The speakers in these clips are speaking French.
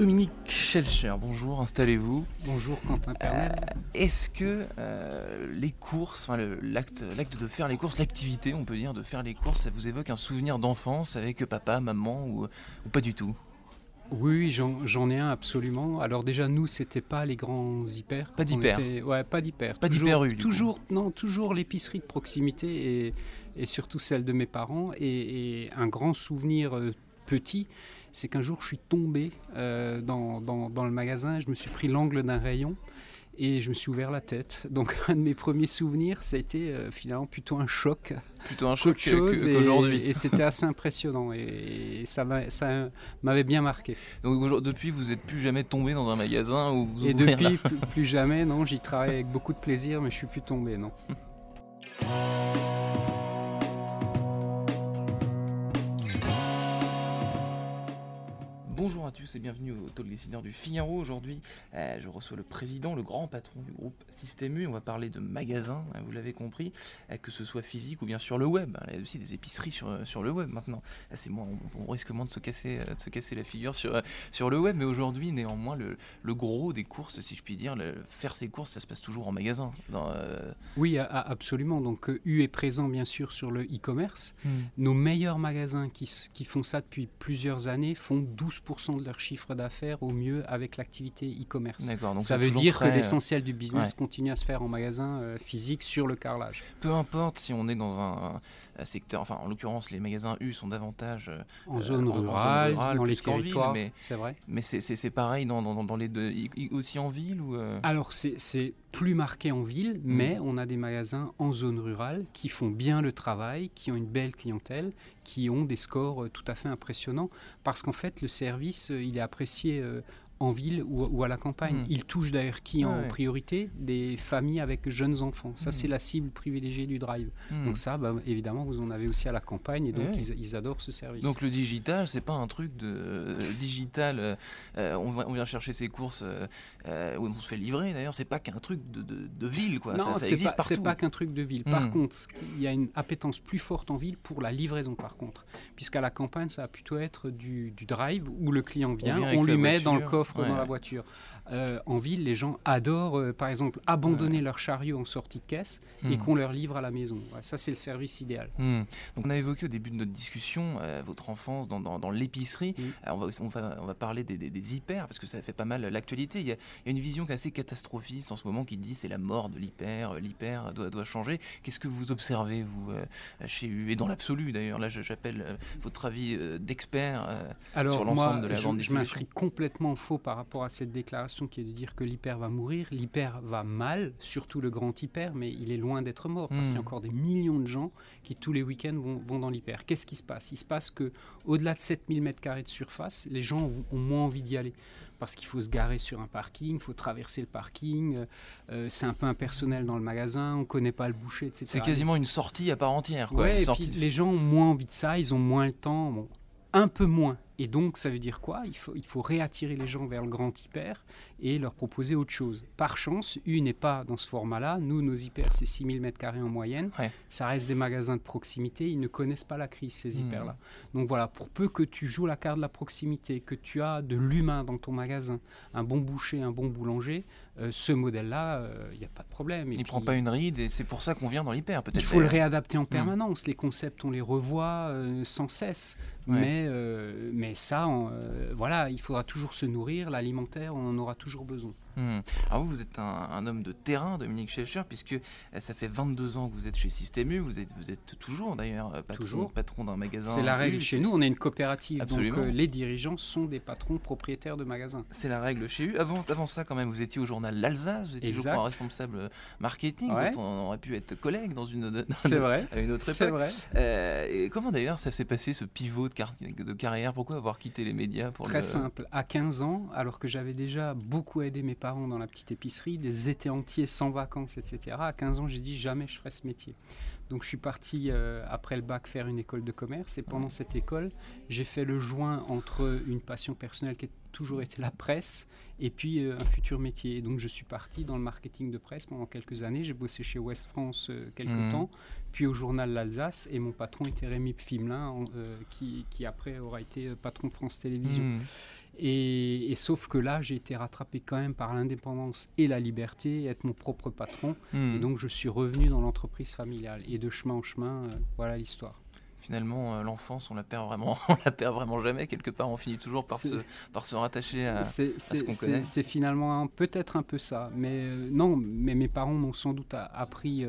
Dominique Schelcher, bonjour, installez-vous. Bonjour Quentin Pernel. Euh, Est-ce que euh, les courses, enfin l'acte de faire les courses, l'activité, on peut dire, de faire les courses, ça vous évoque un souvenir d'enfance avec papa, maman ou, ou pas du tout? Oui, oui, j'en ai un absolument. Alors déjà, nous, c'était pas les grands hyper. Pas d'hyper. était- Ouais, pas d'hyper. Pas Toujours- d'hyper coup. Toujours, non, toujours l'épicerie de proximité et, et surtout celle de mes parents. Et, et un grand souvenir euh, petit, c'est qu'un jour, je suis tombé euh, dans, dans- dans le magasin, je me suis pris l'angle d'un rayon. Et je me suis ouvert la tête. Donc, un de mes premiers souvenirs, ça a été euh, finalement plutôt un choc. Plutôt un choc et- qu'aujourd'hui. Et, c'était assez impressionnant. Et, et ça m'a- ça m'avait bien marqué. Donc depuis, vous n'êtes plus jamais tombé dans un magasin où vous Et depuis, plus, plus jamais, non, j'y travaille avec beaucoup de plaisir, mais je suis plus tombé, non. Bonjour à tous et bienvenue au Talk Décideur du Figaro. Aujourd'hui, euh, je reçois le président, le grand patron du groupe Système U. On va parler de magasins, hein, vous l'avez compris, euh, que ce soit physique ou bien sur le web. Il y a aussi des épiceries sur, euh, sur le web maintenant. Là, c'est moins, on, on risque moins de se casser, euh, de se casser la figure sur, sur le web, mais aujourd'hui, néanmoins, le, le gros des courses, si je puis dire, le- faire ses courses, ça se passe toujours en magasin. Dans, Oui, absolument. Donc, U est présent, bien sûr, sur le e-commerce. Nos meilleurs magasins qui, qui font ça depuis plusieurs années font 12% de leur chiffre d'affaires au mieux avec l'activité e-commerce. D'accord. Donc Ça veut dire très, que l'essentiel du business ouais. continue à se faire en magasin euh, physique sur le carrelage. Peu importe si on est dans un, un secteur, enfin en l'occurrence les magasins U sont davantage, euh, En Euh, zone en- zone rurale, dans les ville, territoires, mais- c'est vrai. mais c'est- pareil dans, dans, dans les deux, aussi en ville ou Alors, c'est plus marqué en ville, mais on a des magasins en zone rurale qui font bien le travail, qui ont une belle clientèle, qui ont des scores euh, tout à fait impressionnants, parce qu'en fait, le service, euh, il est apprécié euh, en ville ou, ou à la campagne. Mm. Il touche d'ailleurs qui en Ouais. priorité? Des familles avec jeunes enfants. Ça, Mm. c'est la cible privilégiée du drive. hmm. Donc ça, bah, évidemment, vous en avez aussi à la campagne, et donc Ouais. ils, ils adorent ce service. Donc le digital, c'est pas un truc de euh, digital. euh, euh, on, va- on vient chercher ses courses euh, où on se fait livrer. D'ailleurs, c'est pas qu'un truc de, de- de ville, quoi. Non, ça, existe pas, c'est pas qu'un truc de ville. Par Mm. contre, il y a une appétence plus forte en ville pour la livraison, par contre. Puisqu'à la campagne, ça va plutôt être du, du drive où le client vient, vient on, sa lui met dans le voiture. Coffre Ouais, dans la voiture. Euh, en ville, les gens adorent, euh, par exemple, abandonner leur chariot en sortie de caisse et Mm. qu'on leur livre à la maison. Ça, c'est le service idéal. Hmm. Donc on a évoqué au début de notre discussion euh, votre enfance dans, dans- dans l'épicerie. On, va, on, va, on va parler des, des- des hyper parce que ça fait pas mal l'actualité. Il y, a, il y a une vision qui est assez catastrophiste en ce moment qui dit c'est la mort de l'hyper, l'hyper doit, doit changer. Qu'est-ce que vous observez vous chez U et dans l'absolu d'ailleurs Là je- j'appelle votre avis d'expert. Sur l'ensemble de la je, grande je distribution? m'inscris complètement faux par rapport à cette déclaration qui est de dire que l'hyper va mourir. L'hyper va mal, surtout le grand hyper, mais il est loin d'être mort parce qu'il y a Mm. encore des millions de gens qui tous les week-ends vont, vont dans l'hyper. Qu'est-ce qui se passe? Il se passe que au-delà de 7000 m2 de surface, les gens ont, ont moins envie d'y aller. Parce qu'il faut se garer sur un parking, il faut traverser le parking, euh, euh, c'est un peu impersonnel dans le magasin, on ne connaît pas le boucher, etc. c'est quasiment une sortie à part entière. Quoi. Ouais, et les gens ont moins envie de ça, ils ont moins le temps, bon, un peu moins. Et donc, ça veut dire quoi? Il faut, il faut réattirer les gens vers le grand hyper et leur proposer autre chose. Par chance, U n'est pas dans ce format-là. Nous, nos hyper, c'est 6000 m2 en moyenne. Ouais. Ça reste des magasins de proximité. Ils ne connaissent pas la crise, ces Mhm. hyper-là. Donc voilà, pour peu que tu joues la carte de la proximité, que tu as de l'humain dans ton magasin, un bon boucher, un bon boulanger, euh, ce modèle-là, il n'y a pas de problème. Et il puis- prend pas une ride et c'est pour ça qu'on vient dans l'hyper peut-être. il faut le d'ailleurs. réadapter en permanence. Les concepts, on les revoit euh, sans cesse. Mais, euh, mais ça, euh, voilà, il faudra toujours se nourrir. L'alimentaire, on en aura toujours besoin. Hmm. Alors vous, vous êtes un, un homme de terrain, Dominique Schelcher, puisque euh, ça fait 22 ans que vous êtes chez Système U, vous êtes, vous êtes toujours d'ailleurs euh, patron, Toujours. patron d'un magasin. C'est la règle U, chez nous. On est une coopérative. Absolument. Donc euh, les dirigeants sont des patrons propriétaires de magasins. C'est la règle chez U. Avant, avant ça, quand même, vous étiez au journal L'Alsace, vous étiez, crois, responsable marketing, Ouais. dont on aurait pu être collègue dans une, dans vrai. à une autre C'est époque. vrai. Euh, et comment d'ailleurs ça s'est passé ce pivot de, car- de carrière? Pourquoi avoir quitté les médias pour Très le... simple. À 15 ans, alors que j'avais déjà beaucoup aidé mes parents dans la petite épicerie, des étés entiers sans vacances, etc. À 15 ans, j'ai dit jamais je ferai ce métier. Donc je suis parti euh, après le bac faire une école de commerce et pendant cette école, j'ai fait le joint entre une passion personnelle qui a toujours été la presse et puis euh, un futur métier. donc je suis parti dans le marketing de presse pendant quelques années. J'ai bossé chez West France euh, quelques mmh. temps, puis au journal L'Alsace et mon patron était Rémi Pfimelin qui, qui, après aura été patron de France Télévisions. Mmh. Et, sauf que là, j'ai été rattrapé quand même par l'indépendance et la liberté, être mon propre patron. Hmm. Et donc, je suis revenu dans l'entreprise familiale. Et de chemin en chemin, euh, voilà l'histoire. Finalement, euh, l'enfance, on la perd vraiment, on la perd vraiment jamais. Quelque part, on finit toujours par se, par se rattacher à, ce qu'on connaît. C'est finalement peut-être un peu ça. Mais euh, non, mais mes parents m'ont sans doute appris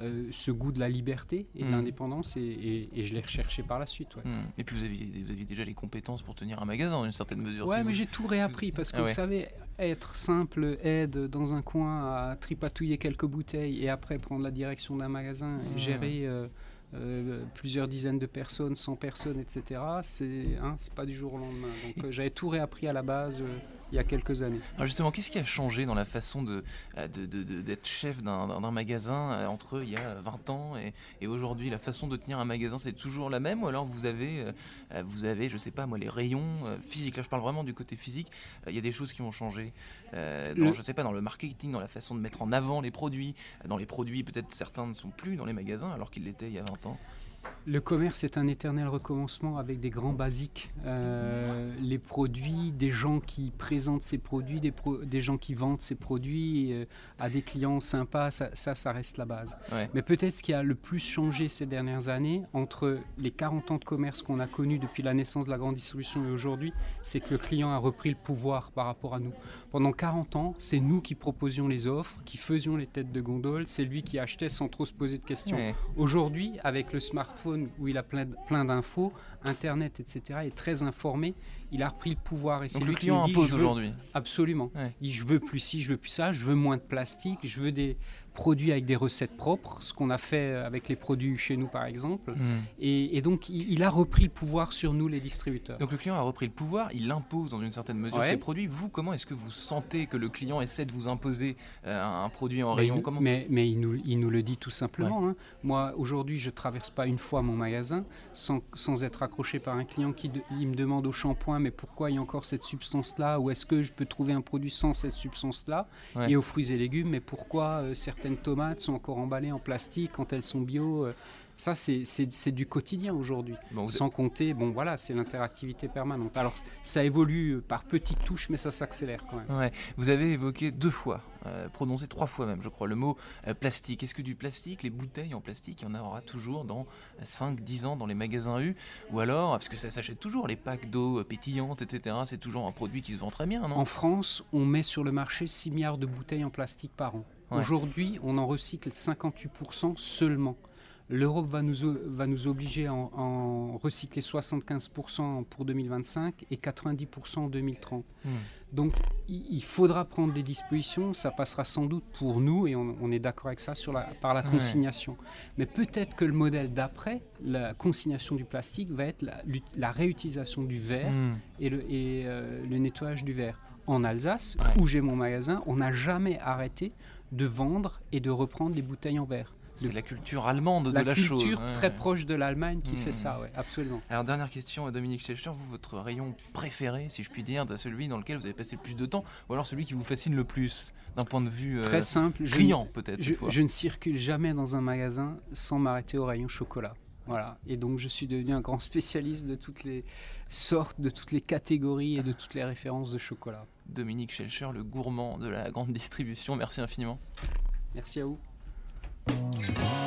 euh, ce goût de la liberté et de hmm. l'indépendance et, je l'ai recherché par la suite. Hmm. Et puis vous aviez, vous aviez, déjà les compétences pour tenir un magasin dans une certaine mesure. Ouais, mais j'ai tout réappris parce que ah vous savez, être simple aide dans un coin à tripatouiller quelques bouteilles et après prendre la direction d'un magasin et hmm. gérer. Euh, euh, plusieurs dizaines de personnes, 100 personnes, etc. C'est hein, pas du jour au lendemain. Donc j'avais tout réappris à la base il y a quelques années. Alors justement, qu'est-ce qui a changé dans la façon d'être de, de, chef d'un magasin euh, entre il y a 20 ans et, aujourd'hui La façon de tenir un magasin, c'est toujours la même ou alors vous avez, euh, vous avez, je sais pas moi, les rayons euh, physiques? Là, je parle vraiment du côté physique. Il y a des choses qui ont changé. dans, Je sais pas, dans le marketing, dans la façon de mettre en avant les produits. Dans les produits, peut-être certains ne sont plus dans les magasins alors qu'ils l'étaient il y a 20 ans. Le commerce est un éternel recommencement avec des grands basiques. Euh, les produits, des gens qui présentent ces produits, des, gens qui vendent ces produits euh, à des clients sympas, ça, ça, reste la base. Mais peut-être ce qui a le plus changé ces dernières années, entre les 40 ans de commerce qu'on a connus depuis la naissance de la grande distribution et aujourd'hui, c'est que le client a repris le pouvoir par rapport à nous. Pendant 40 ans, c'est nous qui proposions les offres, qui faisions les têtes de gondole, c'est lui qui achetait sans trop se poser de questions. Aujourd'hui, avec le smart où il a plein, plein d'infos, Internet, etc., est très informé. Il a repris le pouvoir et c'est lui le client impose aujourd'hui. Absolument. Il, je veux plus ci, je veux plus ça, je veux moins de plastique, je veux des, produits avec des recettes propres, ce qu'on a fait avec les produits chez nous par exemple. Hmm. Et, donc il, a repris le pouvoir sur nous les distributeurs. Donc le client a repris le pouvoir, il impose dans une certaine mesure ses produits. Vous, comment est-ce que vous sentez que le client essaie de vous imposer euh, un produit en rayon comment Mais, mais il, nous, il, nous, le dit tout simplement. Hein. Moi aujourd'hui je traverse pas une fois mon magasin sans, sans être accroché par un client qui il me demande au shampoing mais pourquoi il y a encore cette substance là ou est-ce que je peux trouver un produit sans cette substance là et aux fruits et légumes mais pourquoi euh, certaines tomates sont encore emballées en plastique quand elles sont bio. Euh, ça, c'est du quotidien aujourd'hui. Sans compter, bon voilà, c'est l'interactivité permanente. Alors, ça évolue par petites touches, mais ça s'accélère quand même. Ouais. Vous avez évoqué deux fois, euh, prononcé trois fois même, je crois, le mot euh, plastique. Est-ce que du plastique, les bouteilles en plastique, il y en aura toujours dans 5-10 ans dans les magasins U? Ou alors, parce que ça s'achète toujours, les packs d'eau pétillantes, etc., c'est toujours un produit qui se vend très bien, non? En France, on met sur le marché 6 milliards de bouteilles en plastique par an. Aujourd'hui, on en recycle 58% seulement. L'Europe va nous, va nous obliger à en, recycler 75% pour 2025 et 90% en 2030. Hmm. Donc il, faudra prendre des dispositions, ça passera sans doute pour nous, et on, est d'accord avec ça, sur la, par la consignation. Mais peut-être que le modèle d'après, la consignation du plastique, va être la, réutilisation du verre hmm. et, le, et euh, le nettoyage du verre. En Alsace, où j'ai mon magasin, on n'a jamais arrêté de vendre et de reprendre les bouteilles en verre. C'est la culture allemande de la, chose. La culture très proche de l'Allemagne qui fait hmm. ça, ouais, absolument. Alors dernière question, Dominique Schelcher, vous, votre rayon préféré, si je puis dire, celui dans lequel vous avez passé le plus de temps, ou alors celui qui vous fascine le plus, d'un point de vue euh, très simple, client peut-être je, je, ne circule jamais dans un magasin sans m'arrêter au rayon chocolat. Voilà. Et donc je suis devenu un grand spécialiste de toutes les sortes, de toutes les catégories et de toutes les références de chocolat. Dominique Schelcher, le gourmand de la grande distribution, merci infiniment. Merci à vous. Música